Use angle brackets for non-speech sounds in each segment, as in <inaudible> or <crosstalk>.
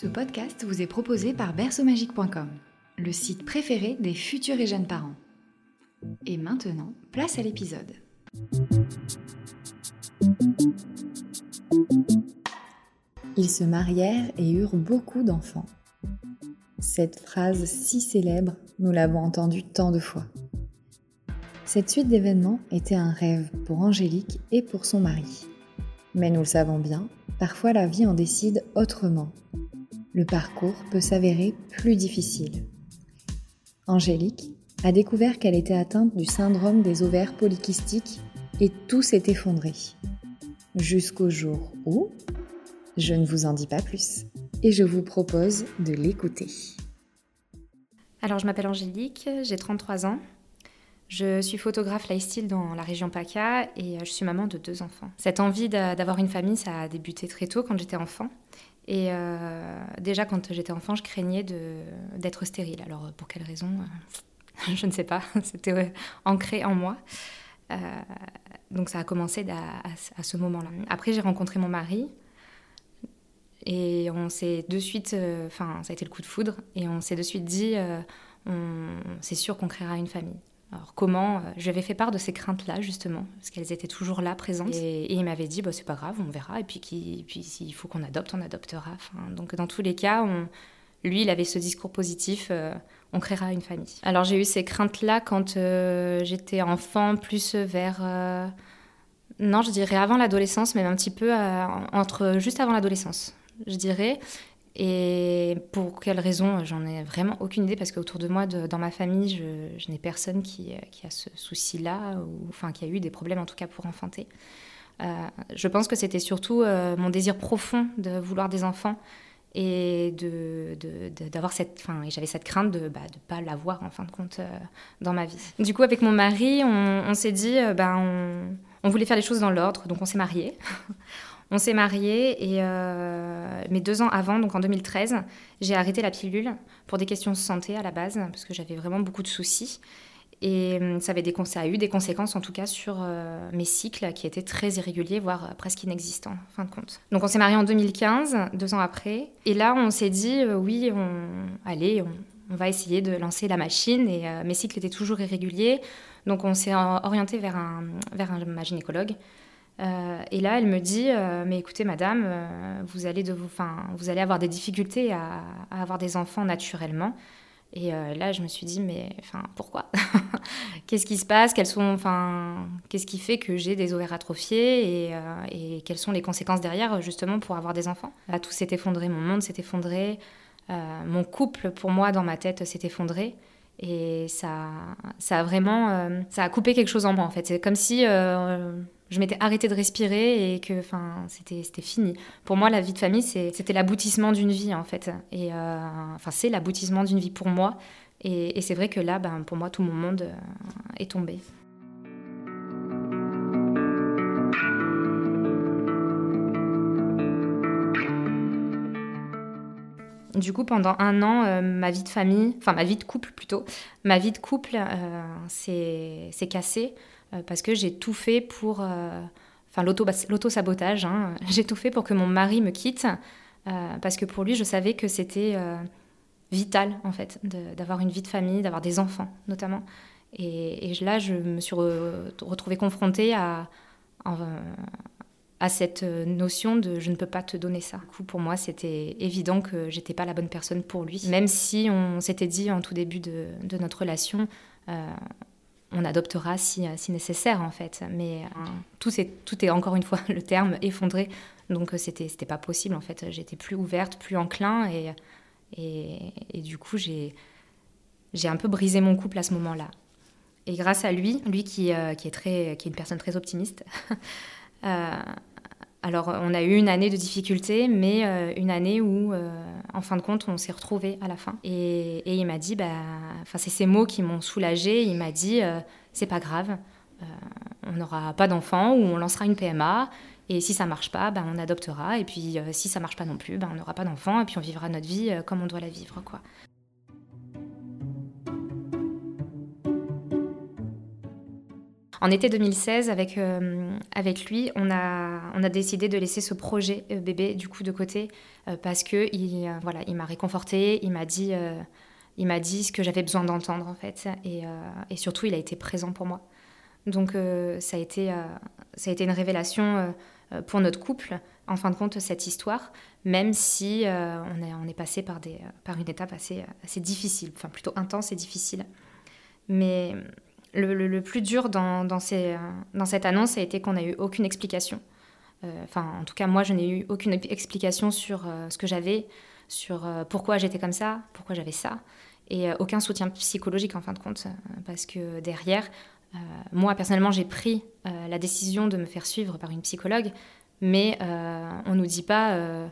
Ce podcast vous est proposé par berceaumagique.com, le site préféré des futurs et jeunes parents. Et maintenant, place à l'épisode. Ils se marièrent et eurent beaucoup d'enfants. Cette phrase si célèbre, nous l'avons entendue tant de fois. Cette suite d'événements était un rêve pour Angélique et pour son mari. Mais nous le savons bien, parfois la vie en décide autrement. Le parcours peut s'avérer plus difficile. Angélique a découvert qu'elle était atteinte du syndrome des ovaires polykystiques et tout s'est effondré. Jusqu'au jour où je ne vous en dis pas plus et je vous propose de l'écouter. Alors je m'appelle Angélique, j'ai 33 ans. Je suis photographe lifestyle dans la région PACA et euh, je suis maman de deux enfants. Cette envie d'avoir une famille, ça a débuté très tôt quand j'étais enfant. Et euh, déjà quand j'étais enfant, je craignais d'être stérile. Alors pour quelle raison euh, <laughs> Je ne sais pas. <laughs> C'était ancré en moi. donc ça a commencé à, ce moment-là. Après j'ai rencontré mon mari. Et on s'est de suite, enfin ça a été le coup de foudre, et on s'est de suite dit, c'est sûr qu'on créera une famille. Alors comment euh, Je lui avais fait part de ces craintes-là, justement, parce qu'elles étaient toujours là, présentes. Et, il m'avait dit, bah, c'est pas grave, on verra. Et puis, puis s'il faut qu'on adopte, on adoptera. donc dans tous les cas, lui, il avait ce discours positif, euh, on créera une famille. Alors j'ai eu ces craintes-là quand euh, j'étais enfant, plus vers... non, je dirais avant l'adolescence, mais un petit peu entre juste avant l'adolescence, je dirais. Et pour quelle raison, j'en ai vraiment aucune idée parce qu'autour de moi, dans ma famille, je, n'ai personne qui, a ce souci-là, ou enfin qui a eu des problèmes en tout cas pour enfanter. Euh, je pense que c'était surtout euh, mon désir profond de vouloir des enfants et de, d'avoir cette, enfin, j'avais cette crainte de ne bah, pas l'avoir en fin de compte euh, dans ma vie. Du coup, avec mon mari, on, s'est dit, ben, on, on voulait faire les choses dans l'ordre, donc on s'est mariés. <laughs> On s'est mariés et euh, mais deux ans avant, donc en 2013, j'ai arrêté la pilule pour des questions de santé à la base, parce que j'avais vraiment beaucoup de soucis. Et hum, ça, avait des, a eu des conséquences en tout cas sur euh, mes cycles qui étaient très irréguliers, voire presque inexistants fin de compte. Donc on s'est mariés en 2015, deux ans après. Et là, on s'est dit, euh, oui, on, allez, on, va essayer de lancer la machine. Et mes cycles étaient toujours irréguliers. Donc on s'est orienté vers, un, vers un, ma gynécologue euh, et là, elle me dit, euh, mais écoutez, madame, euh, vous, allez de vous, allez avoir des difficultés à, avoir des enfants naturellement. Et là, je me suis dit, mais pourquoi? <laughs> Qu'est-ce qui se passe? Sont, Qu'est-ce qui fait que j'ai des ovaires atrophiés? Et, et, quelles sont les conséquences derrière, justement, pour avoir des enfants? Là, tout s'est effondré, mon monde s'est effondré, mon couple, pour moi, dans ma tête, s'est effondré. Et ça, ça a vraiment, ça a coupé quelque chose en moi, en fait. C'est comme si je m'étais arrêtée de respirer et que enfin c'était fini. Pour moi, la vie de famille, c'était l'aboutissement d'une vie en fait. Et euh, c'est l'aboutissement d'une vie pour moi. Et, c'est vrai que là, ben, pour moi, tout mon monde euh, est tombé. Du coup, pendant un an, euh, ma vie de famille, enfin ma vie de couple plutôt, ma vie de couple s'est cassée. Euh, parce que j'ai tout fait pour... Euh, enfin, l'auto-sabotage, hein. <laughs> j'ai tout fait pour que mon mari me quitte, euh, parce que pour lui, je savais que c'était vital, en fait, d'avoir une vie de famille, d'avoir des enfants, notamment. Et, là, je me suis retrouvée confrontée à, à cette notion de je ne peux pas te donner ça. Du coup, pour moi, c'était évident que j'étais pas la bonne personne pour lui. Même si on s'était dit en tout début de, de notre relation, on adoptera si, si, nécessaire en fait. Mais euh, tout, est, tout est encore une fois <laughs> le terme effondré, donc euh, c'était c'était pas possible en fait. J'étais plus ouverte, plus enclin et, et, du coup j'ai un peu brisé mon couple à ce moment-là. Et grâce à lui, lui qui, euh, qui, est très, qui est une personne très optimiste, <laughs> alors, on a eu une année de difficulté, mais euh, une année où, euh, en fin de compte, on s'est retrouvés à la fin. Et, il m'a dit, bah, c'est ces mots qui m'ont soulagée. Il m'a dit, c'est pas grave, on n'aura pas d'enfant ou on lancera une PMA. Et si ça marche pas, bah, on adoptera. Et puis, si ça marche pas non plus, bah, on n'aura pas d'enfant. Et puis, on vivra notre vie comme on doit la vivre, quoi. En été 2016, avec, euh, avec lui, on a, on a décidé de laisser ce projet euh, bébé du coup de côté euh, parce que il, voilà, il m'a réconforté, il m'a dit, il m'a dit ce que j'avais besoin d'entendre en fait, et, et, surtout il a été présent pour moi. Donc ça a été, ça a été une révélation pour notre couple. En fin de compte, cette histoire, même si on, est, on est passé par, des, par une étape assez, assez difficile, enfin plutôt intense et difficile. Mais le, plus dur dans, dans, cette annonce a été qu'on n'a eu aucune explication. Euh, enfin, en tout cas, moi, je n'ai eu aucune explication sur euh, ce que j'avais, sur euh, pourquoi j'étais comme ça, pourquoi j'avais ça, et aucun soutien psychologique en fin de compte, parce que derrière, moi, personnellement, j'ai pris la décision de me faire suivre par une psychologue, mais on nous dit pas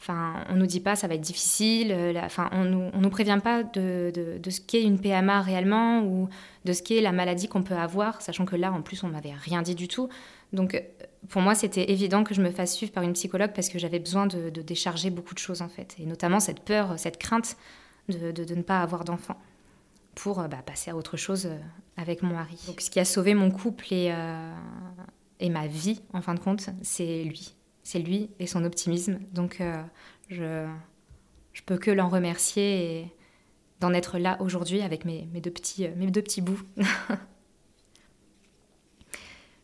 Enfin, on nous dit pas ça va être difficile. Euh, enfin, on nous, nous prévient pas de, ce qu'est une PMA réellement ou de ce qu'est la maladie qu'on peut avoir, sachant que là, en plus, on m'avait rien dit du tout. Donc, euh, pour moi, c'était évident que je me fasse suivre par une psychologue parce que j'avais besoin de, décharger beaucoup de choses en fait, et notamment cette peur, cette crainte de, ne pas avoir d'enfant pour euh, bah, passer à autre chose avec mon mari. Donc, ce qui a sauvé mon couple et, et ma vie, en fin de compte, c'est lui c'est lui et son optimisme. Donc euh, je, je peux que l'en remercier d'en être là aujourd'hui avec mes, deux petits, euh, mes deux petits bouts. <laughs>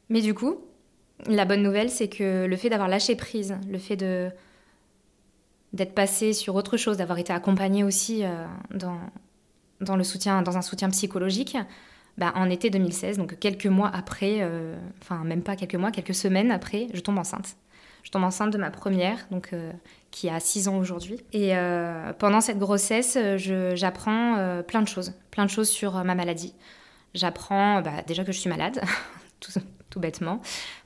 Mais du coup, la bonne nouvelle, c'est que le fait d'avoir lâché prise, le fait de d'être passé sur autre chose, d'avoir été accompagné aussi euh, dans un soutien psychologique, bah, en été 2016, donc quelques mois après, enfin même pas quelques mois, quelques semaines après, je tombe enceinte. Je tombe enceinte de ma première, donc, euh, qui a 6 ans aujourd'hui. Et euh, pendant cette grossesse, j'apprends euh, plein de choses, plein de choses sur ma maladie. J'apprends bah, déjà que je suis malade, <laughs> tout, bêtement,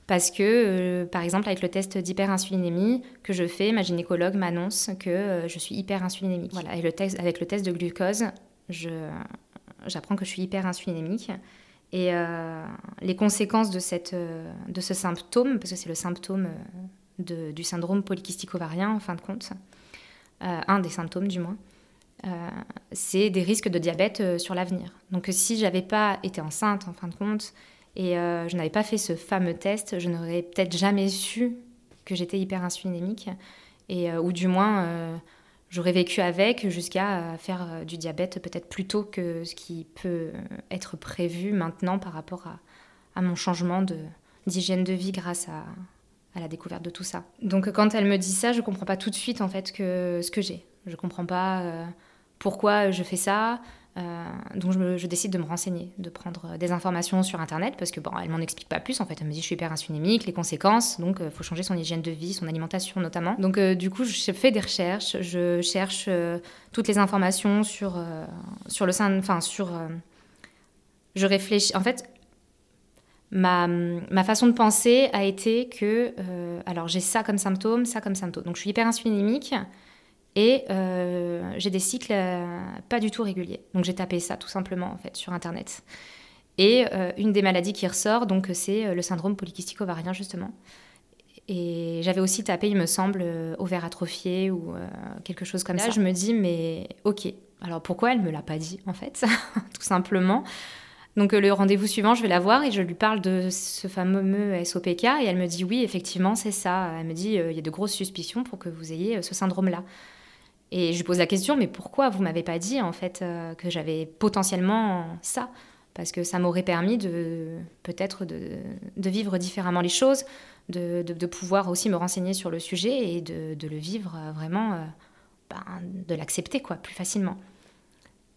parce que, par exemple, avec le test d'hyperinsulinémie que je fais, ma gynécologue m'annonce que je suis hyperinsulinémique. Voilà, et le test, avec le test de glucose, j'apprends que je suis hyperinsulinémique. Et les conséquences de, cette, de ce symptôme, parce que c'est le symptôme du syndrome polykystique ovarien, en fin de compte, euh, un des symptômes du moins, euh, c'est des risques de diabète euh, sur l'avenir. Donc si j'avais pas été enceinte, en fin de compte, et je n'avais pas fait ce fameux test, je n'aurais peut-être jamais su que j'étais hyperinsulinémique, et, ou du moins j'aurais vécu avec jusqu'à faire du diabète peut-être plus tôt que ce qui peut être prévu maintenant par rapport à mon changement d'hygiène de vie grâce à, à la découverte de tout ça. Donc quand elle me dit ça, je comprends pas tout de suite en fait que ce que j'ai. Je comprends pas euh, pourquoi je fais ça. Euh, donc je, décide de me renseigner, de prendre des informations sur internet parce que bon, elle m'en explique pas plus en fait. Elle me dit je suis hyper insulinémique, les conséquences, donc il euh, faut changer son hygiène de vie, son alimentation notamment. Donc du coup je fais des recherches, je cherche toutes les informations sur sur le sein, enfin sur je réfléchis. En fait, ma, ma, façon de penser a été que, euh, alors j'ai ça comme symptôme, ça comme symptôme. Donc je suis hyper insulinémique et euh, j'ai des cycles euh, pas du tout réguliers. Donc j'ai tapé ça tout simplement en fait sur internet. Et une des maladies qui ressort, donc c'est le syndrome polykystique ovarien justement. Et j'avais aussi tapé, il me semble, ovaire atrophié ou quelque chose comme ça. Je me dis, mais ok, alors pourquoi elle me l'a pas dit en fait, <laughs> tout simplement? Donc euh, le rendez-vous suivant, je vais la voir et je lui parle de ce fameux SOPK et elle me dit oui, effectivement, c'est ça. Elle me dit euh, il y a de grosses suspicions pour que vous ayez euh, ce syndrome-là. Et je lui pose la question mais pourquoi vous m'avez pas dit en fait que j'avais potentiellement ça? Parce que ça m'aurait permis de peut-être de, vivre différemment les choses, de, pouvoir aussi me renseigner sur le sujet et de, le vivre vraiment, ben, de l'accepter quoi plus facilement.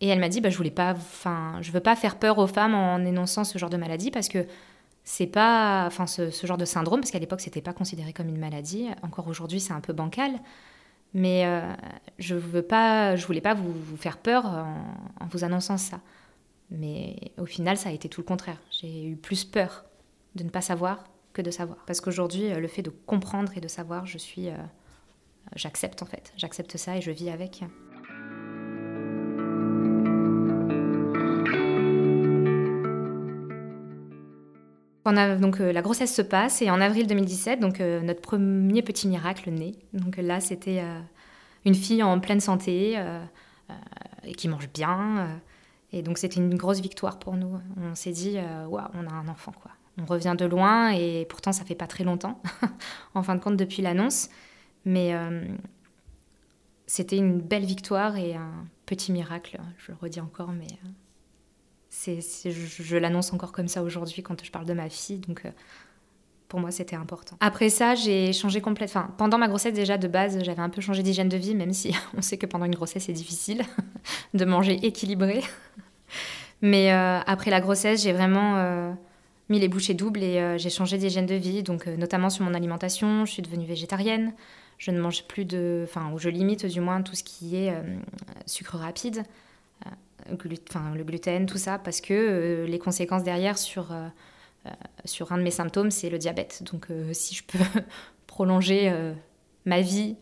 Et elle m'a dit, bah, je voulais pas, enfin, je veux pas faire peur aux femmes en énonçant ce genre de maladie parce que c'est pas, enfin, ce, genre de syndrome, parce qu'à l'époque c'était pas considéré comme une maladie. Encore aujourd'hui, c'est un peu bancal. Mais euh, je veux pas, je voulais pas vous, faire peur en, vous annonçant ça. Mais au final, ça a été tout le contraire. J'ai eu plus peur de ne pas savoir que de savoir. Parce qu'aujourd'hui, le fait de comprendre et de savoir, je suis, j'accepte en fait, j'accepte ça et je vis avec. Donc la grossesse se passe et en avril 2017, donc notre premier petit miracle naît. Donc là, c'était une fille en pleine santé et qui mange bien. Et donc c'était une grosse victoire pour nous. On s'est dit, euh, waouh, on a un enfant quoi. On revient de loin et pourtant ça fait pas très longtemps, <laughs> en fin de compte depuis l'annonce. Mais euh, c'était une belle victoire et un petit miracle, je le redis encore, mais euh, c'est, je, je l'annonce encore comme ça aujourd'hui quand je parle de ma fille. Donc pour moi, c'était important. Après ça, j'ai changé complètement. Enfin, pendant ma grossesse, déjà, de base, j'avais un peu changé d'hygiène de vie, même si <laughs> on sait que pendant une grossesse, c'est difficile <laughs> de manger équilibré. <laughs> Mais euh, après la grossesse, j'ai vraiment euh, mis les bouchées doubles et euh, j'ai changé d'hygiène de vie, donc notamment sur mon alimentation. Je suis devenue végétarienne. Je ne mange plus de. Enfin, ou je limite du moins tout ce qui est sucre rapide, le gluten, tout ça, parce que les conséquences derrière sur euh, sur un de mes symptômes, c'est le diabète. Donc euh, <laughs> si je peux <laughs> prolonger euh, ma vie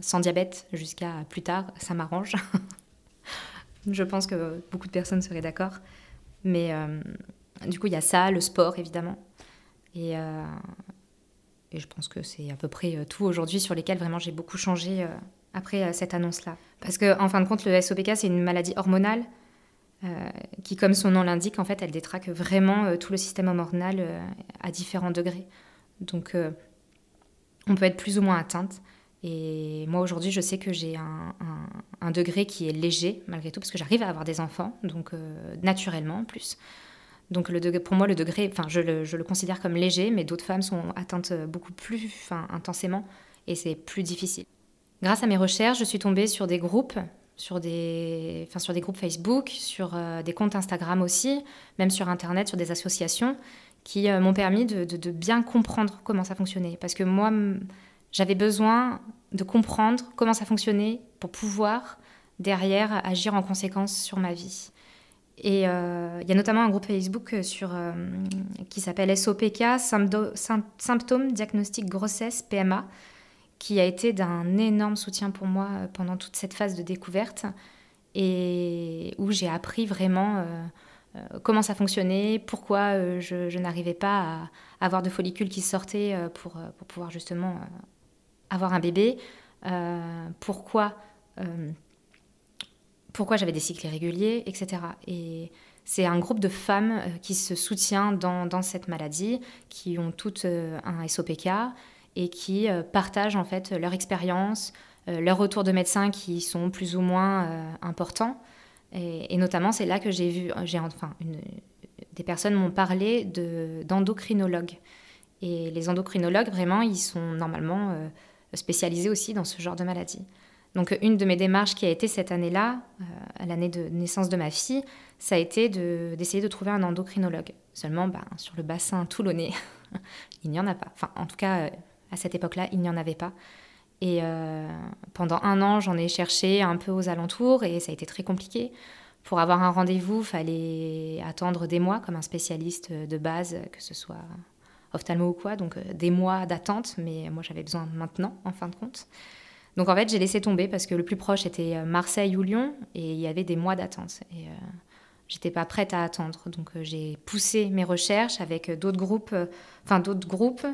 sans diabète jusqu'à plus tard, ça m'arrange. <laughs> je pense que beaucoup de personnes seraient d'accord. Mais du coup, il y a ça, le sport, évidemment. Et, et je pense que c'est à peu près tout aujourd'hui sur lesquels vraiment j'ai beaucoup changé après cette annonce-là. Parce qu'en en fin de compte, le SOPK, c'est une maladie hormonale euh, qui, comme son nom l'indique, en fait, elle détraque vraiment euh, tout le système hormonal euh, à différents degrés. Donc, on peut être plus ou moins atteinte. Et moi, aujourd'hui, je sais que j'ai un, degré qui est léger, malgré tout, parce que j'arrive à avoir des enfants, donc naturellement en plus. Donc, pour moi, le degré, je le considère comme léger, mais d'autres femmes sont atteintes beaucoup plus intensément, et c'est plus difficile. Grâce à mes recherches, je suis tombée sur des groupes sur des, enfin, sur des groupes Facebook, sur euh, des comptes Instagram aussi, même sur Internet, sur des associations, qui euh, m'ont permis de, bien comprendre comment ça fonctionnait. Parce que moi, j'avais besoin de comprendre comment ça fonctionnait pour pouvoir, derrière, agir en conséquence sur ma vie. Et euh, il y a notamment un groupe Facebook qui s'appelle SOPK, Symptômes Diagnostic Grossesse PMA, qui a été d'un énorme soutien pour moi euh, pendant toute cette phase de découverte et où j'ai appris vraiment euh, euh, comment ça fonctionnait, pourquoi je, n'arrivais pas à avoir de follicules qui sortaient pour, pour pouvoir justement avoir un bébé, pourquoi, pourquoi j'avais des cycles irréguliers, etc. Et c'est un groupe de femmes qui se soutient dans, dans cette maladie, qui ont toutes un SOPK et qui euh, partagent en fait leur expérience, euh, leurs retours de médecins qui sont plus ou moins euh, importants. Et, notamment, c'est là que j'ai vu, j'ai enfin, des personnes m'ont parlé de, d'endocrinologues. Et les endocrinologues, vraiment, ils sont normalement spécialisés aussi dans ce genre de maladie. Donc une de mes démarches qui a été cette année-là, à l'année de naissance de ma fille, ça a été de, d'essayer de trouver un endocrinologue. Seulement, ben, sur le bassin toulonnais, <laughs> il n'y en a pas. Enfin, en tout cas, à cette époque-là, il n'y en avait pas. Et euh, pendant un an, j'en ai cherché un peu aux alentours et ça a été très compliqué. Pour avoir un rendez-vous, fallait attendre des mois comme un spécialiste de base, que ce soit ophtalmo ou quoi, donc euh, des mois d'attente, mais moi j'avais besoin maintenant, en fin de compte. Donc en fait, j'ai laissé tomber parce que le plus proche était euh, Marseille ou Lyon et il y avait des mois d'attente. Et j'étais pas prête à attendre. Donc j'ai poussé mes recherches avec d'autres groupes, enfin d'autres groupes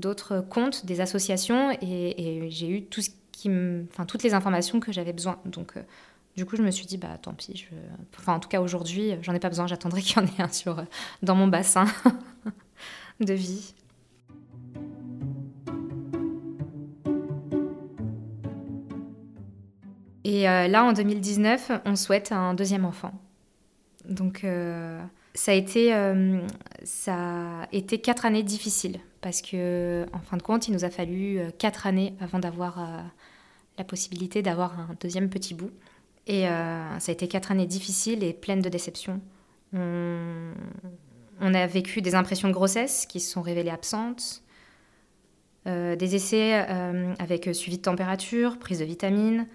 d'autres comptes, des associations, et, j'ai eu tout ce qui enfin, toutes les informations que j'avais besoin. Donc, euh, du coup, je me suis dit, bah tant pis. Enfin, en tout cas, aujourd'hui, j'en ai pas besoin. J'attendrai <laughs> qu'il y en ait un sur, euh, dans mon bassin <laughs> de vie. Et euh, là, en 2019, on souhaite un deuxième enfant. Donc, ça a été, ça a été quatre années difficiles parce que en fin de compte, il nous a fallu euh, quatre années avant d'avoir euh, la possibilité d'avoir un deuxième petit bout. Et euh, ça a été quatre années difficiles et pleines de déceptions. On, a vécu des impressions de grossesse qui se sont révélées absentes, des essais avec suivi de température, prise de vitamines,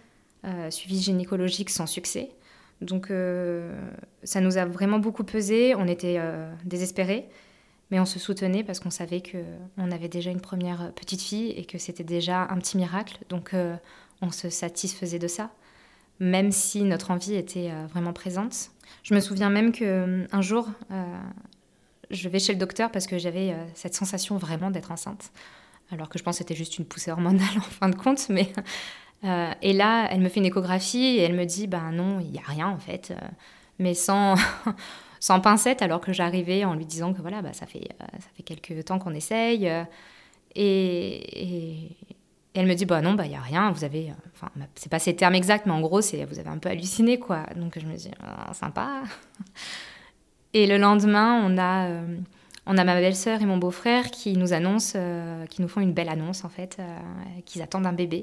suivi gynécologique sans succès. Donc ça nous a vraiment beaucoup pesé, on était désespérés. Mais on se soutenait parce qu'on savait qu'on avait déjà une première petite fille et que c'était déjà un petit miracle. Donc on se satisfaisait de ça, même si notre envie était vraiment présente. Je me souviens même qu'un jour, je vais chez le docteur parce que j'avais cette sensation vraiment d'être enceinte. Alors que je pense que c'était juste une poussée hormonale <laughs> en fin de compte, mais euh, et là, elle me fait une échographie et elle me dit, ben non, il n'y a rien en fait, euh, mais sans, sans pincette, alors que j'arrivais en lui disant que voilà, bah, ça, fait, euh, ça fait quelques temps qu'on essaye. Et, elle me dit, bah non, bah il n'y a rien, vous avez, enfin, c'est pas ces termes exacts, mais en gros, c'est vous avez un peu halluciné, quoi. Donc je me dis, ah, sympa. <laughs> Et le lendemain, on a, on a ma belle-sœur et mon beau-frère qui nous annoncent, qui nous font une belle annonce, en fait, qu'ils attendent un bébé.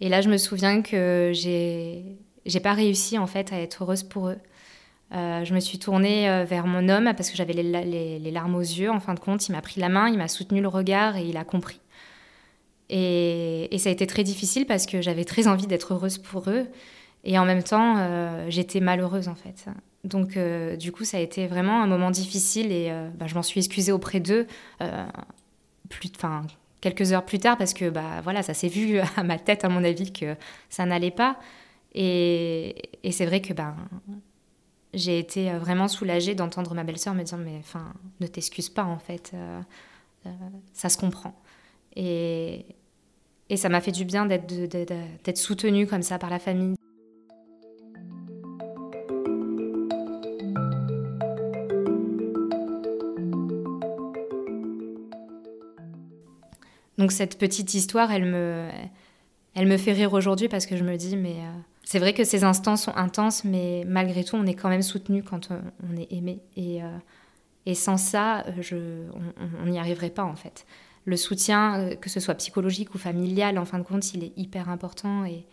Et là, je me souviens que j'ai j'ai pas réussi en fait à être heureuse pour eux. Euh, je me suis tournée euh, vers mon homme parce que j'avais les, larmes aux yeux. En fin de compte, il m'a pris la main, il m'a soutenu le regard et il a compris. Et, et ça a été très difficile parce que j'avais très envie d'être heureuse pour eux. Et en même temps, euh, j'étais malheureuse en fait. Donc, du coup, ça a été vraiment un moment difficile et bah, je m'en suis excusée auprès d'eux. plus, quelques heures plus tard parce que bah voilà ça s'est vu <laughs> à ma tête à mon avis que ça n'allait pas et, et c'est vrai que ben j'ai été vraiment soulagée d'entendre ma belle-sœur me dire mais enfin ne t'excuse pas en fait euh, euh, ça se comprend. Et, et ça m'a fait du bien d'être soutenue comme ça par la famille. Donc cette petite histoire, elle me, elle me fait rire aujourd'hui parce que je me dis, mais euh, c'est vrai que ces instants sont intenses, mais malgré tout, on est quand même soutenu quand on, est aimé. Et, euh, sans ça, je, on n'y arriverait pas en fait. Le soutien, euh, que ce soit psychologique ou familial, en fin de compte, il est hyper important. Et,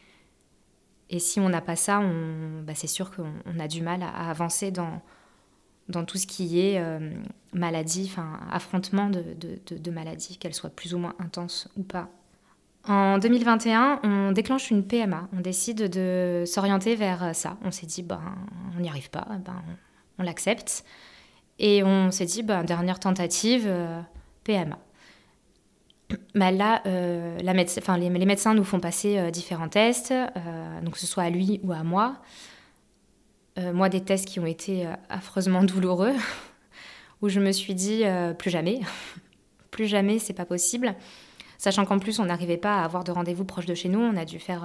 si on n'a pas ça, bah c'est sûr qu'on a du mal à avancer dans, tout ce qui est euh, maladie, affrontement de, de, de, soient plus ou moins intenses ou pas. En 2021, on déclenche une PMA. On décide de s'orienter vers ça. On s'est dit, ben, on n'y arrive pas, ben, on, l'accepte. Et on s'est dit, ben, dernière tentative, euh, PMA. Ben là, euh, les, médecins nous font passer différents tests, que ce soit à lui ou à moi. Euh, moi, des tests qui ont été euh, affreusement douloureux, <laughs> où je me suis dit euh, plus jamais, <laughs> plus jamais, c'est pas possible. Sachant qu'en plus, on n'arrivait pas à avoir de rendez-vous proche de chez nous, on a dû faire,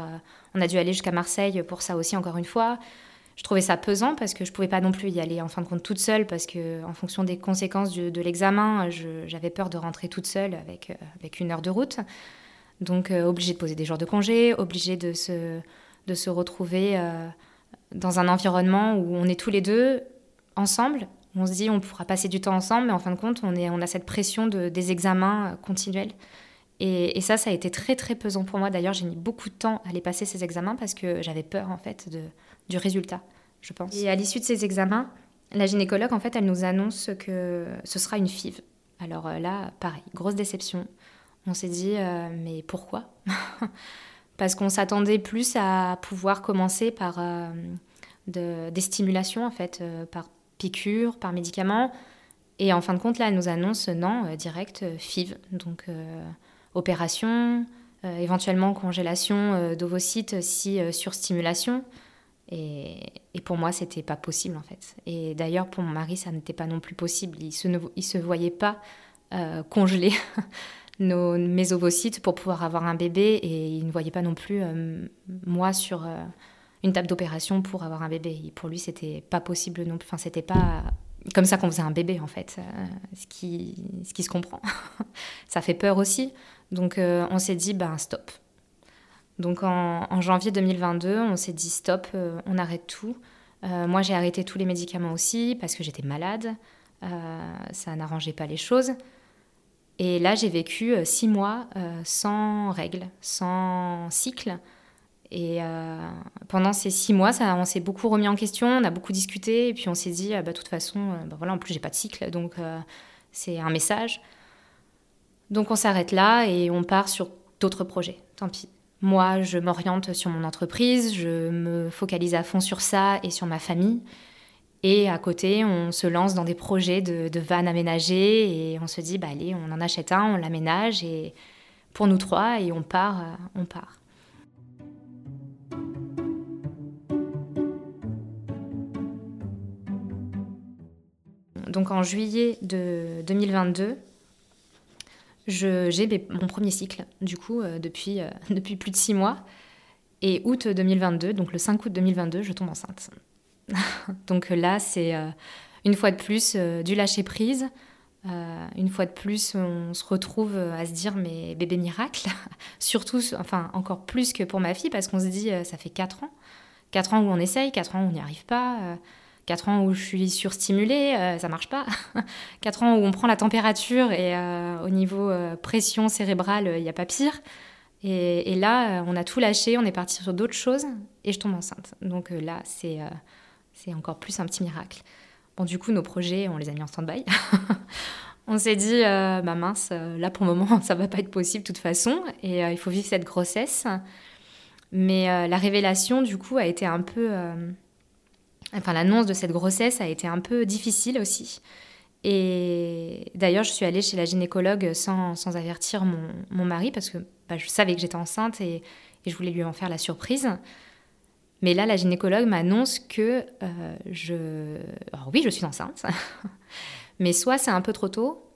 on a dû aller jusqu'à Marseille pour ça aussi encore une fois. Je trouvais ça pesant parce que je pouvais pas non plus y aller en fin de compte toute seule parce que en fonction des conséquences de l'examen, j'avais peur de rentrer toute seule avec avec une heure de route. Donc obligée de poser des jours de congé, obligée de se de se retrouver dans un environnement où on est tous les deux ensemble. On se dit on pourra passer du temps ensemble, mais en fin de compte, on, est, on a cette pression de, des examens euh, continuels. Et, ça, ça a été très très pesant pour moi. D'ailleurs, j'ai mis beaucoup de temps à aller passer ces examens parce que j'avais peur en fait du résultat, je pense. Et à l'issue de ces examens, la gynécologue en fait, elle nous annonce que ce sera une FIV. Alors euh, là, pareil, grosse déception. On s'est dit euh, mais pourquoi <laughs> parce qu'on s'attendait plus à pouvoir commencer par euh, des stimulations, en fait, par piqûre, par médicament. Et en fin de compte, là, elle nous annonce non, direct, FIV. Donc, opération, éventuellement congélation d'ovocytes si surstimulation. Et, et, pour moi, c'était pas possible, en fait. Et d'ailleurs, pour mon mari, ça n'était pas non plus possible. Il se, il se voyait pas congelé. <laughs> nos, mes ovocytes pour pouvoir avoir un bébé et il ne voyait pas non plus euh, moi sur euh, une table d'opération pour avoir un bébé. pour lui, c'était pas possible non plus. Enfin, c'était pas comme ça qu'on faisait un bébé en fait, euh, ce, qui, ce qui se comprend. <laughs> ça fait peur aussi. Donc on s'est dit, ben stop. Donc en, janvier 2022, on s'est dit stop, on arrête tout. moi j'ai arrêté tous les médicaments aussi parce que j'étais malade. ça n'arrangeait pas les choses. Et là, j'ai vécu euh, six mois euh, sans règles, sans cycle. Et euh, pendant ces six mois, ça, on s'est beaucoup remis en question, on a beaucoup discuté, et puis on s'est dit, bah, de toute façon, bah, voilà, en plus, j'ai pas de cycle, donc c'est un message. Donc on s'arrête là et on part sur d'autres projets, tant pis. Moi, je m'oriente sur mon entreprise, je me focalise à fond sur ça et sur ma famille. Et à côté, on se lance dans des projets de, vannes aménagées et on se dit, bah allez, on en achète un, on l'aménage et pour nous trois et on part, euh, on part. Donc en juillet de 2022, j'ai mon premier cycle, du coup, euh, depuis, euh, <laughs> depuis plus de six mois. Et août 2022, donc le 5 août 2022, je tombe enceinte. <laughs> Donc là, c'est euh, une fois de plus euh, du lâcher prise. Euh, une fois de plus, on se retrouve à se dire mais bébé miracle, <laughs> surtout, enfin encore plus que pour ma fille parce qu'on se dit ça fait 4 ans, 4 ans où on essaye, 4 ans où on n'y arrive pas, 4 ans où je suis surstimulée, ça marche pas, <laughs> 4 ans où on prend la température et au niveau pression cérébrale, il n'y a pas pire. Et, là, on a tout lâché, on est parti sur d'autres choses et je tombe enceinte. Donc là, c'est c'est encore plus un petit miracle. Bon, du coup, nos projets, on les a mis en stand-by. <laughs> on s'est dit, euh, bah mince, euh, là pour le moment, <laughs> ça va pas être possible de toute façon, et euh, il faut vivre cette grossesse. Mais la révélation, du coup, a été un peu. Enfin, l'annonce de cette grossesse a été un peu difficile aussi. Et d'ailleurs, je suis allée chez la gynécologue sans, sans avertir mon, mon, mari parce que bah, je savais que j'étais enceinte et, je voulais lui en faire la surprise. Mais là, la gynécologue m'annonce que euh, je... Alors oui, je suis enceinte, <laughs> mais soit c'est un peu trop tôt,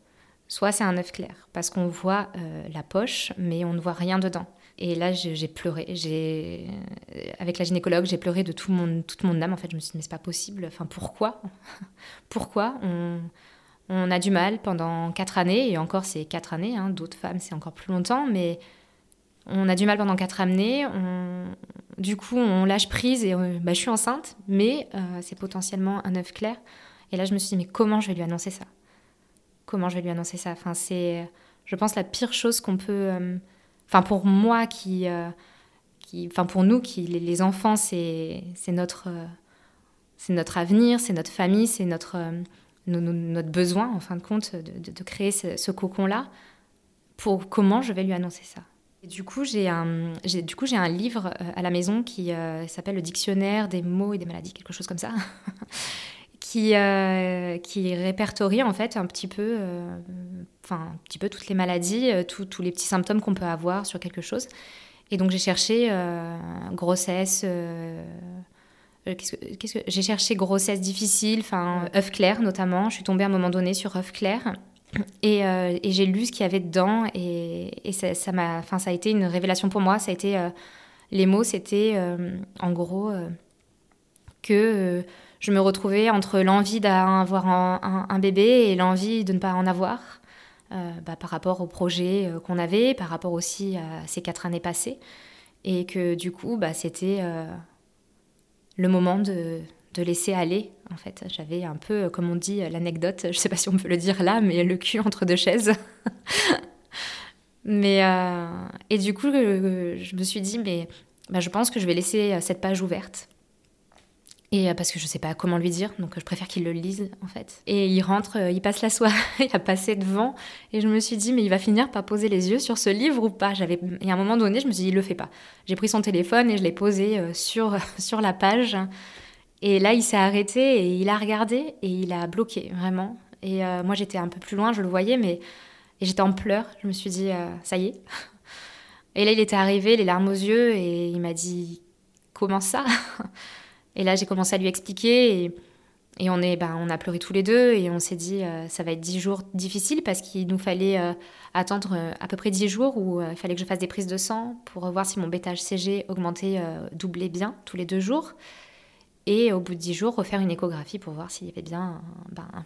soit c'est un œuf clair, parce qu'on voit euh, la poche, mais on ne voit rien dedans. Et là, j'ai pleuré. J'ai, avec la gynécologue, j'ai pleuré de tout mon, toute mon âme. En fait, je me suis dit, mais c'est pas possible. Enfin, pourquoi? <laughs> Pourquoi on, on, a du mal pendant quatre années, et encore, c'est quatre années. Hein, d'autres femmes, c'est encore plus longtemps, mais on a du mal pendant quatre années. On, du coup, on lâche prise et euh, bah, je suis enceinte, mais euh, c'est potentiellement un œuf clair. Et là, je me suis dit, mais comment je vais lui annoncer ça? Comment je vais lui annoncer ça? Enfin, c'est, je pense, la pire chose qu'on peut. Euh, enfin, pour moi qui, qui, enfin, pour nous qui, les, enfants, c'est, c'est notre, c'est notre avenir, c'est notre famille, c'est notre, notre besoin, en fin de compte, de, créer ce, ce cocon-là. Pour comment je vais lui annoncer ça? Du coup, j'ai un, du coup, j'ai un livre euh, à la maison qui euh, s'appelle Le Dictionnaire des mots et des maladies, quelque chose comme ça, <laughs> qui, euh, qui répertorie en fait un petit peu, enfin un petit peu toutes les maladies, tous les petits symptômes qu'on peut avoir sur quelque chose. Et donc j'ai cherché grossesse. Qu'est-ce que, qu'est-ce que... J'ai cherché grossesse difficile, enfin œuf clair notamment. Je suis tombée à un moment donné sur œuf clair. Euh, et, j'ai lu ce qu'il y avait dedans et, ça, m'a, enfin, ça a été une révélation pour moi. Ça a été, euh, les mots, c'était euh, en gros que je me retrouvais entre l'envie d'avoir un, bébé et l'envie de ne pas en avoir. Bah, par rapport au projet qu'on avait, par rapport aussi à ces quatre années passées. Et que du coup, bah, c'était le moment de, de laisser aller, en fait. J'avais un peu, comme on dit, l'anecdote, je sais pas si on peut le dire là, mais le cul entre deux chaises. <laughs> mais, euh, et du coup, je me suis dit, mais bah, je pense que je vais laisser cette page ouverte. Et euh, parce que je sais pas comment lui dire, donc je préfère qu'il le lise en fait. Et il rentre, euh, il passe la soirée <laughs> à passer devant, et je me suis dit mais il va finir par poser les yeux sur ce livre ou pas? J'avais, et à un moment donné, je me suis dit il le fait pas. J'ai pris son téléphone et je l'ai posé sur <laughs> sur la page. Et là, il s'est arrêté et il a regardé et il a bloqué, vraiment. Et euh, moi, j'étais un peu plus loin, je le voyais, mais j'étais en pleurs. Je me suis dit, euh, ça y est. <laughs> Et là, il était arrivé, les larmes aux yeux, et il m'a dit, comment ça? Et là, j'ai commencé à lui expliquer, et, et on, a pleuré tous les deux, et on s'est dit, euh, ça va être dix jours difficiles, parce qu'il nous fallait attendre à peu près dix jours où il fallait que je fasse des prises de sang pour voir si mon bêta CG augmentait, doublait bien tous les deux jours et au bout de 10 jours refaire une échographie pour voir s'il y avait bien un, ben,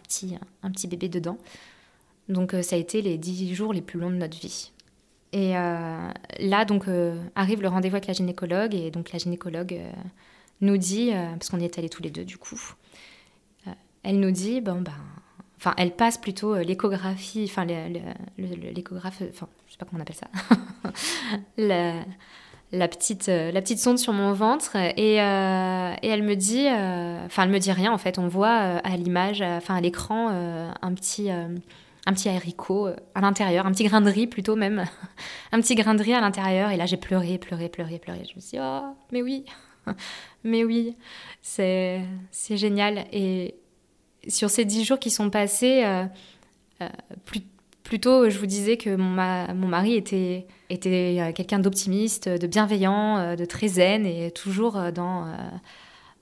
petit, bébé dedans. Donc euh, ça a été les 10 jours les plus longs de notre vie. Et euh, là, donc, euh, arrive le rendez-vous avec la gynécologue, et donc la gynécologue nous dit, parce qu'on y est allés tous les deux du coup, elle nous dit, bon, ben, enfin, elle passe plutôt l'échographie, enfin, l'échographe, enfin, je sais pas comment on appelle ça, <laughs> la petite, euh, la petite sonde sur mon ventre et, euh, et elle me dit, euh, enfin elle me dit rien en fait, on voit à l'image, enfin à l'écran un petit, un petit haricot à l'intérieur, un petit grain de riz plutôt même, <laughs> un petit grain de riz à l'intérieur et là j'ai pleuré, pleuré, pleuré, pleuré. Je me suis dit oh mais oui, <laughs> Mais oui, c'est génial. Et sur ces dix jours qui sont passés, euh, euh, plutôt, je vous disais que mon, mon mari était, était euh, quelqu'un d'optimiste, de bienveillant, de très zen et toujours dans,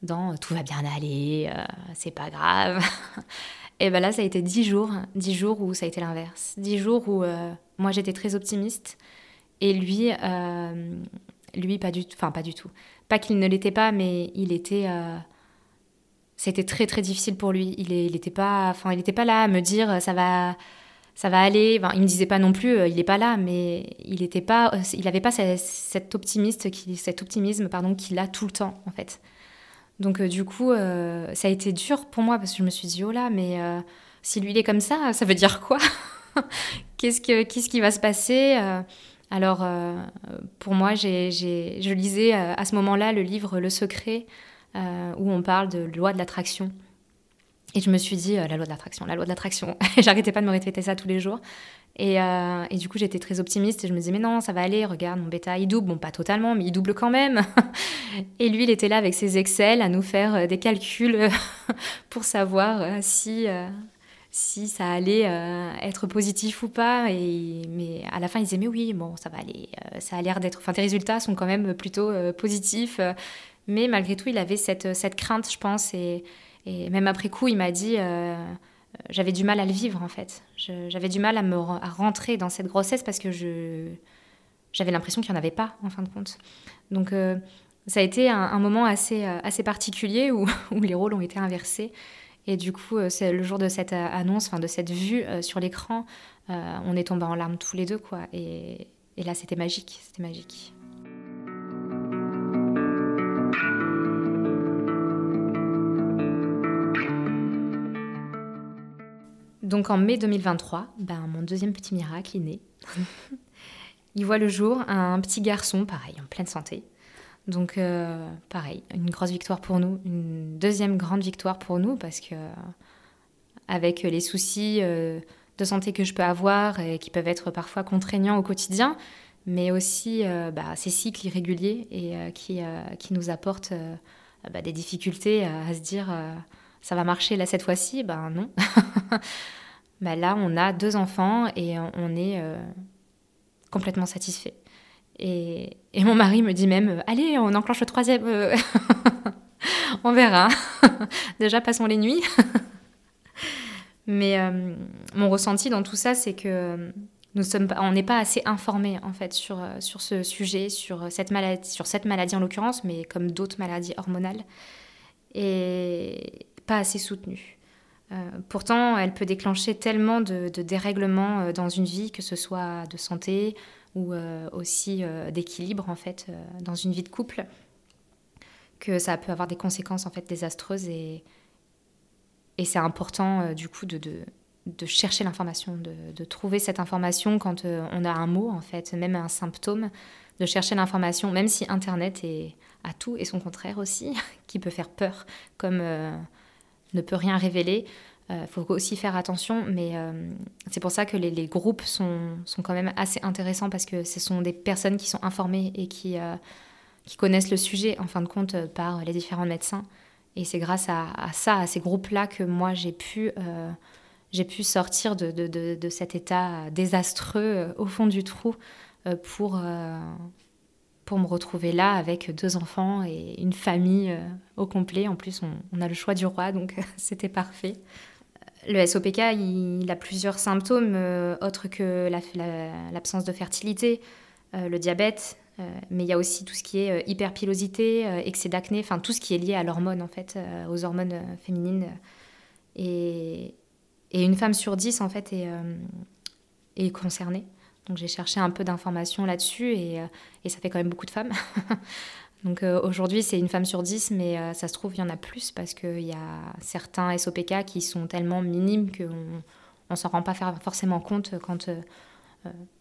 dans tout va bien aller, c'est pas grave. <laughs> et ben là, ça a été dix jours, dix jours où ça a été l'inverse. Dix jours où moi j'étais très optimiste et lui, lui pas du tout, enfin pas du tout. Pas qu'il ne l'était pas, mais il était c'était très très difficile pour lui. Il n'était pas, enfin, il était pas là à me dire euh, ça va, ça va aller. Enfin, il me disait pas non plus euh, il n'est pas là, mais il était pas, euh, il n'avait pas cet optimiste qui, cet optimisme pardon qu'il a tout le temps en fait. Donc du coup, ça a été dur pour moi parce que je me suis dit oh là, mais si lui il est comme ça, ça veut dire quoi? <laughs> Qu'est-ce que qu'est-ce qui va se passer? Alors pour moi, je lisais à ce moment-là le livre Le Secret euh, où on parle de loi de l'attraction. Et je me suis dit, euh, la loi de l'attraction, la loi de l'attraction. <laughs> J'arrêtais pas de me répéter ça tous les jours. Et, euh, et, du coup, j'étais très optimiste et je me disais, mais non, ça va aller, regarde, mon bêta, il double. Bon, pas totalement, mais il double quand même. <laughs> et lui, il était là avec ses Excel à nous faire des calculs <laughs> pour savoir si, si ça allait être positif ou pas. Mais à la fin, il disait, mais oui, bon, ça va aller, ça a l'air d'être. Enfin, tes résultats sont quand même plutôt positifs. Mais malgré tout, il avait cette, cette crainte, je pense. Et, même après coup, il m'a dit euh, j'avais du mal à le vivre, en fait. J'avais du mal à me à rentrer dans cette grossesse parce que je j'avais l'impression qu'il n'y en avait pas, en fin de compte. Donc, euh, ça a été un, moment assez, euh, assez particulier où, <laughs> où, les rôles ont été inversés. Et du coup, c'est le jour de cette annonce, enfin de cette vue sur l'écran, on est tombés en larmes tous les deux, quoi. Et, et là, c'était magique, c'était magique. Donc en mai 2023, ben, mon deuxième petit miracle est né. <laughs> il voit le jour un petit garçon, pareil, en pleine santé. Donc euh, pareil, une grosse victoire pour nous, une deuxième grande victoire pour nous parce que avec les soucis euh, de santé que je peux avoir et qui peuvent être parfois contraignants au quotidien, mais aussi euh, bah, ces cycles irréguliers et qui, nous apportent bah, des difficultés à se dire ça va marcher là cette fois-ci, ben non. <laughs> bah là, on a deux enfants et on est complètement satisfait. Et, mon mari me dit même, euh, allez, on enclenche le troisième. Euh. <laughs> on verra. <laughs> Déjà, passons les nuits. <laughs> Mais mon ressenti dans tout ça, c'est que nous sommes, on n'est pas assez informés en fait sur, sur ce sujet, sur cette maladie, sur cette maladie en l'occurrence, mais comme d'autres maladies hormonales, et pas assez soutenus. Euh, pourtant, elle peut déclencher tellement de, dérèglements euh, dans une vie, que ce soit de santé ou euh, aussi d'équilibre en fait dans une vie de couple, que ça peut avoir des conséquences en fait désastreuses et, et c'est important du coup de, de, chercher l'information, de, trouver cette information quand on a un mot en fait, même un symptôme, de chercher l'information, même si Internet est à tout et son contraire aussi, <laughs> qui peut faire peur, comme ne peut rien révéler. Il euh, faut aussi faire attention, mais euh, c'est pour ça que les, groupes sont, sont, quand même assez intéressants parce que ce sont des personnes qui sont informées et qui, euh, connaissent le sujet, en fin de compte, par les différents médecins. Et c'est grâce à, ça, à ces groupes-là, que moi, j'ai pu, pu sortir de, de, de, cet état désastreux au fond du trou pour, pour me retrouver là avec deux enfants et une famille au complet. En plus, on, a le choix du roi, donc <laughs> c'était parfait. Le SOPK, il, a plusieurs symptômes euh, autres que l'absence de fertilité, euh, le diabète, mais il y a aussi tout ce qui est hyperpilosité, excès d'acné, enfin tout ce qui est lié à l'hormone en fait, aux hormones féminines. Et, une femme sur dix en fait est, concernée. Donc j'ai cherché un peu d'informations là-dessus et, euh, et, ça fait quand même beaucoup de femmes. <laughs> Donc euh, aujourd'hui c'est une femme sur dix, mais euh, ça se trouve il y en a plus parce qu'il y a certains SOPK qui sont tellement minimes qu'on ne s'en rend pas forcément compte quand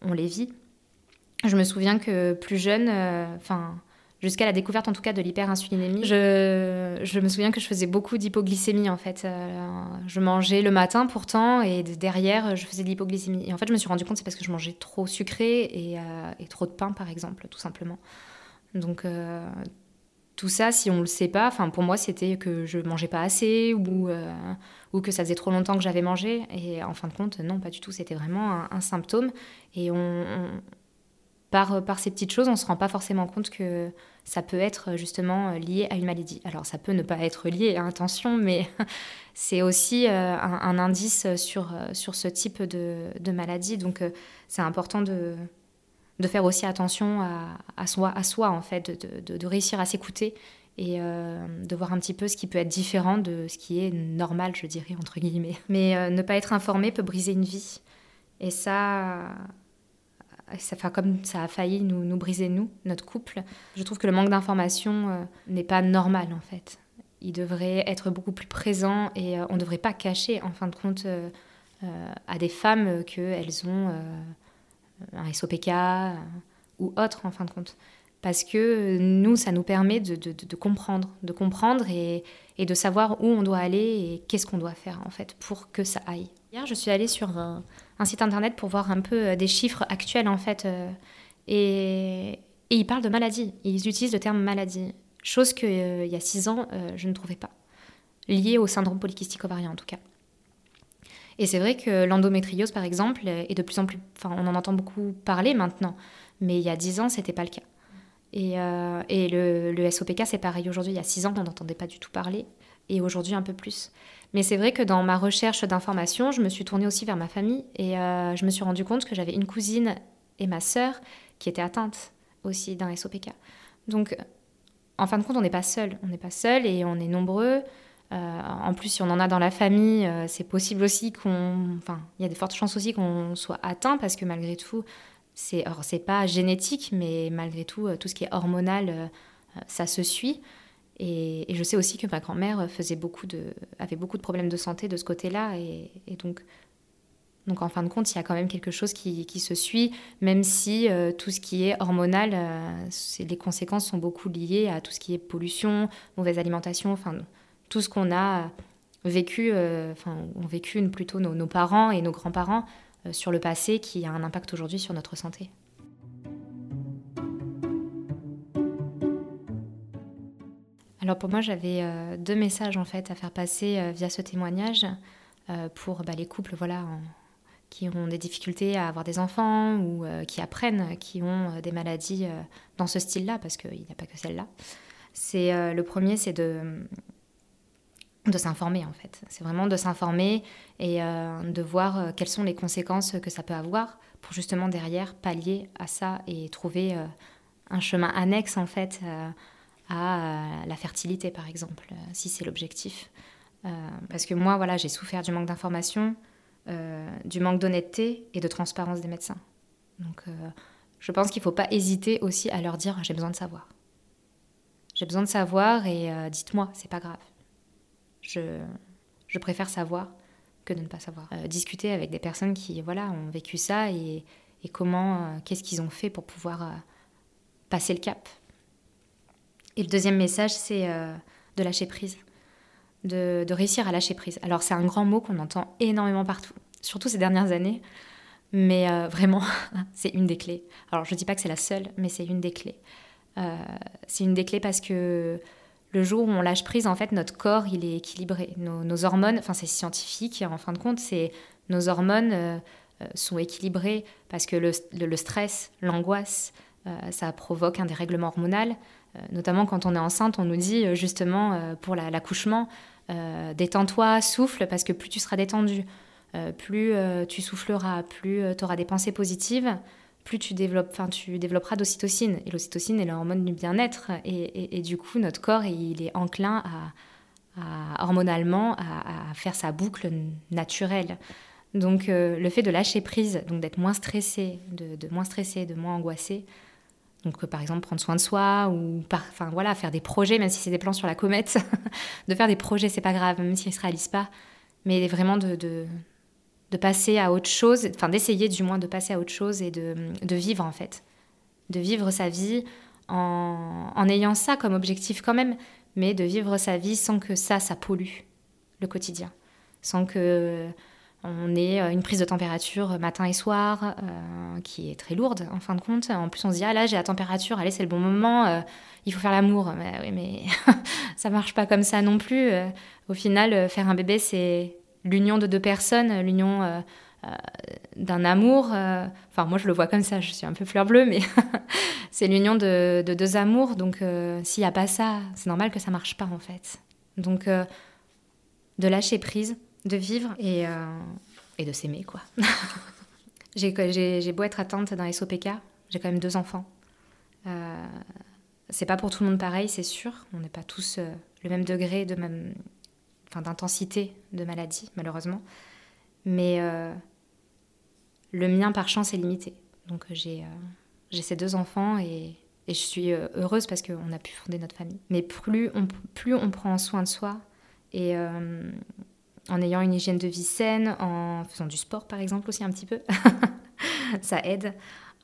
on les vit. Je me souviens que plus jeune, enfin jusqu'à la découverte en tout cas de l'hyperinsulinémie. Je, me souviens que je faisais beaucoup d'hypoglycémie en fait. Euh, je mangeais le matin pourtant et derrière je faisais de l'hypoglycémie. Et en fait je me suis rendu compte c'est parce que je mangeais trop sucré euh, et, trop de pain par exemple tout simplement. Donc euh, tout ça, si on le sait pas, enfin pour moi c'était que je mangeais pas assez ou, ou que ça faisait trop longtemps que j'avais mangé. Et en fin de compte, non, pas du tout. C'était vraiment un, symptôme. Et on, par, par ces petites choses, on se rend pas forcément compte que ça peut être justement lié à une maladie. Alors ça peut ne pas être lié, à attention, mais <laughs> c'est aussi euh, un, indice sur, sur ce type de, maladie. Donc euh, c'est important de, de faire aussi attention à, soi, à soi, en fait, de, réussir à s'écouter et euh, de voir un petit peu ce qui peut être différent de ce qui est normal, je dirais, entre guillemets. Mais ne pas être informé peut briser une vie. Et ça, ça fait comme ça a failli nous, briser, nous, notre couple. Je trouve que le manque d'information n'est pas normal, en fait il devrait être beaucoup plus présent et euh, on ne devrait pas cacher, en fin de compte, euh, euh, à des femmes qu'elles ont un SOPK ou autre, en fin de compte. Parce que nous, ça nous permet de, comprendre, de comprendre et, de savoir où on doit aller et qu'est-ce qu'on doit faire, en fait, pour que ça aille. Hier, je suis allée sur un, site internet pour voir un peu des chiffres actuels, en fait, et, ils parlent de maladie. Ils utilisent le terme maladie chose qu'il euh, y a six ans, euh, je ne trouvais pas, liée au syndrome polykystique ovarien en tout cas. Et c'est vrai que l'endométriose, par exemple, est de plus en plus. Enfin, on en entend beaucoup parler maintenant, mais il y a dix ans, c'était pas le cas. Et, euh, et le, SOPK, c'est pareil aujourd'hui. Il y a six ans, on n'entendait pas du tout parler, et aujourd'hui, un peu plus. Mais c'est vrai que dans ma recherche d'informations, je me suis tournée aussi vers ma famille, et je me suis rendu compte que j'avais une cousine et ma sœur qui étaient atteintes aussi d'un SOPK. Donc, en fin de compte, on n'est pas seul. On n'est pas seul et on est nombreux. Euh, en plus, si on en a dans la famille, euh, c'est possible aussi qu'on. Enfin, il y a de fortes chances aussi qu'on soit atteint parce que malgré tout, c'est. c'est pas génétique, mais malgré tout, euh, tout ce qui est hormonal, ça se suit. Et, je sais aussi que ma grand-mère faisait beaucoup de, avait beaucoup de problèmes de santé de ce côté-là. Et, donc, donc en fin de compte, il y a quand même quelque chose qui, se suit, même si tout ce qui est hormonal, les conséquences sont beaucoup liées à tout ce qui est pollution, mauvaise alimentation, enfin tout ce qu'on a vécu, euh, enfin ont vécu plutôt nos, parents et nos grands-parents sur le passé, qui a un impact aujourd'hui sur notre santé. Alors pour moi, j'avais deux messages en fait à faire passer via ce témoignage pour bah, les couples voilà qui ont des difficultés à avoir des enfants ou euh, qui apprennent, qui ont euh, des maladies euh, dans ce style-là, parce qu'il n'y a pas que celle-là. C'est le premier, c'est de de s'informer en fait. C'est vraiment de s'informer et de voir quelles sont les conséquences que ça peut avoir pour justement derrière pallier à ça et trouver un chemin annexe en fait à la fertilité par exemple, si c'est l'objectif. parce que moi voilà, j'ai souffert du manque d'information, euh, du manque d'honnêteté et de transparence des médecins. Donc euh, je pense qu'il ne faut pas hésiter aussi à leur dire j'ai besoin de savoir. J'ai besoin de savoir et euh, dites-moi, c'est pas grave. Je, préfère savoir que de ne pas savoir. discuter avec des personnes qui voilà, ont vécu ça et, comment, qu'est-ce qu'ils ont fait pour pouvoir passer le cap. Et le deuxième message, c'est de lâcher prise de, réussir à lâcher prise. Alors c'est un grand mot qu'on entend énormément partout, surtout ces dernières années, mais euh, vraiment, <laughs> c'est une des clés. Alors je ne dis pas que c'est la seule, mais c'est une des clés. Euh, c'est une des clés parce que le jour où on lâche prise, en fait, notre corps, il est équilibré. Nos, hormones, enfin c'est scientifique, en fin de compte, c'est nos hormones euh, sont équilibrées parce que le, stress, l'angoisse, ça provoque un dérèglement hormonal. notamment quand on est enceinte, on nous dit justement pour l'accouchement, euh, détends-toi, souffle, parce que plus tu seras détendu, euh, plus euh, tu souffleras, plus tu auras des pensées positives, plus tu, développes, tu développeras d'ocytocine. Et l'ocytocine est l'hormone du bien-être. Et, du coup, notre corps, il est enclin à, hormonalement à, faire sa boucle naturelle. Donc le fait de lâcher prise, donc d'être moins stressé, de, moins stressé, de moins angoissé, donc, euh, par exemple, prendre soin de soi ou enfin, voilà, faire des projets, même si c'est des plans sur la comète. <laughs> de faire des projets, c'est pas grave, même s'ils ne se réalisent pas. Mais vraiment de, passer à autre chose, enfin, d'essayer du moins de passer à autre chose et de, de vivre, en fait. De vivre sa vie en, en, ayant ça comme objectif quand même, mais de vivre sa vie sans que ça, ça pollue le quotidien. Sans que on est une prise de température matin et soir qui est très lourde en fin de compte. En plus, on se dit ah là j'ai la température, allez c'est le bon moment, il faut faire l'amour. Mais oui, mais <laughs> ça marche pas comme ça non plus. Au final, faire un bébé c'est l'union de deux personnes, l'union euh, d'un amour. Euh, enfin, moi, je le vois comme ça, je suis un peu fleur bleue, mais <laughs> c'est l'union de, deux amours. Donc, euh, s'il n'y a pas ça, c'est normal que ça marche pas, en fait. Donc, de lâcher prise, de vivre et, et de s'aimer, quoi. <laughs> j'ai beau être atteinte d'un SOPK, j'ai quand même deux enfants. c'est pas pour tout le monde pareil, c'est sûr. On n'est pas tous le même degré de même, enfin, d'intensité de maladie, malheureusement. Mais le mien, par chance, est limité. Donc euh, j'ai j'ai ces deux enfants et, je suis euh, heureuse parce qu'on a pu fonder notre famille. Mais plus on, plus on prend soin de soi et euh, en ayant une hygiène de vie saine, en faisant du sport par exemple aussi un petit peu, <laughs> ça aide,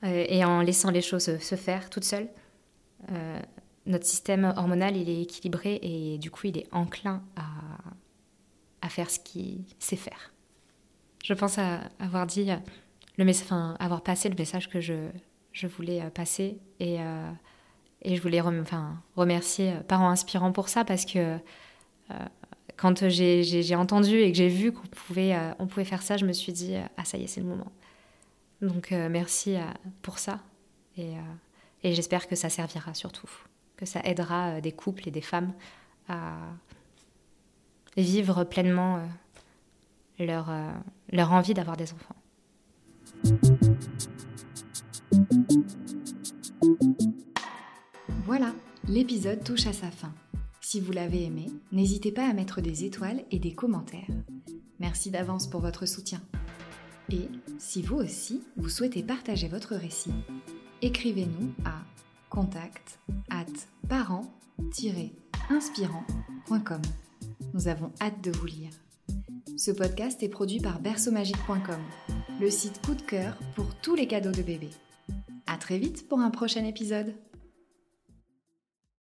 et en laissant les choses se faire toutes seules, notre système hormonal il est équilibré et du coup il est enclin à, à faire ce qu'il sait faire. Je pense avoir dit le enfin, avoir passé le message que je, je voulais euh, passer. Et, euh, et je voulais enfin, remercier euh, Parents Inspirants pour ça parce que quand j'ai entendu et que j'ai vu qu'on pouvait, pouvait faire ça, je me suis dit, ah ça y est, c'est le moment. Donc merci pour ça. Et, et j'espère que ça servira surtout, que ça aidera des couples et des femmes à vivre pleinement leur, leur envie d'avoir des enfants. Voilà, l'épisode touche à sa fin. Si vous l'avez aimé, n'hésitez pas à mettre des étoiles et des commentaires. Merci d'avance pour votre soutien. Et si vous aussi, vous souhaitez partager votre récit, écrivez-nous à contact at parent-inspirant.com. Nous avons hâte de vous lire. Ce podcast est produit par berceaumagique.com, le site coup de cœur pour tous les cadeaux de bébé. À très vite pour un prochain épisode.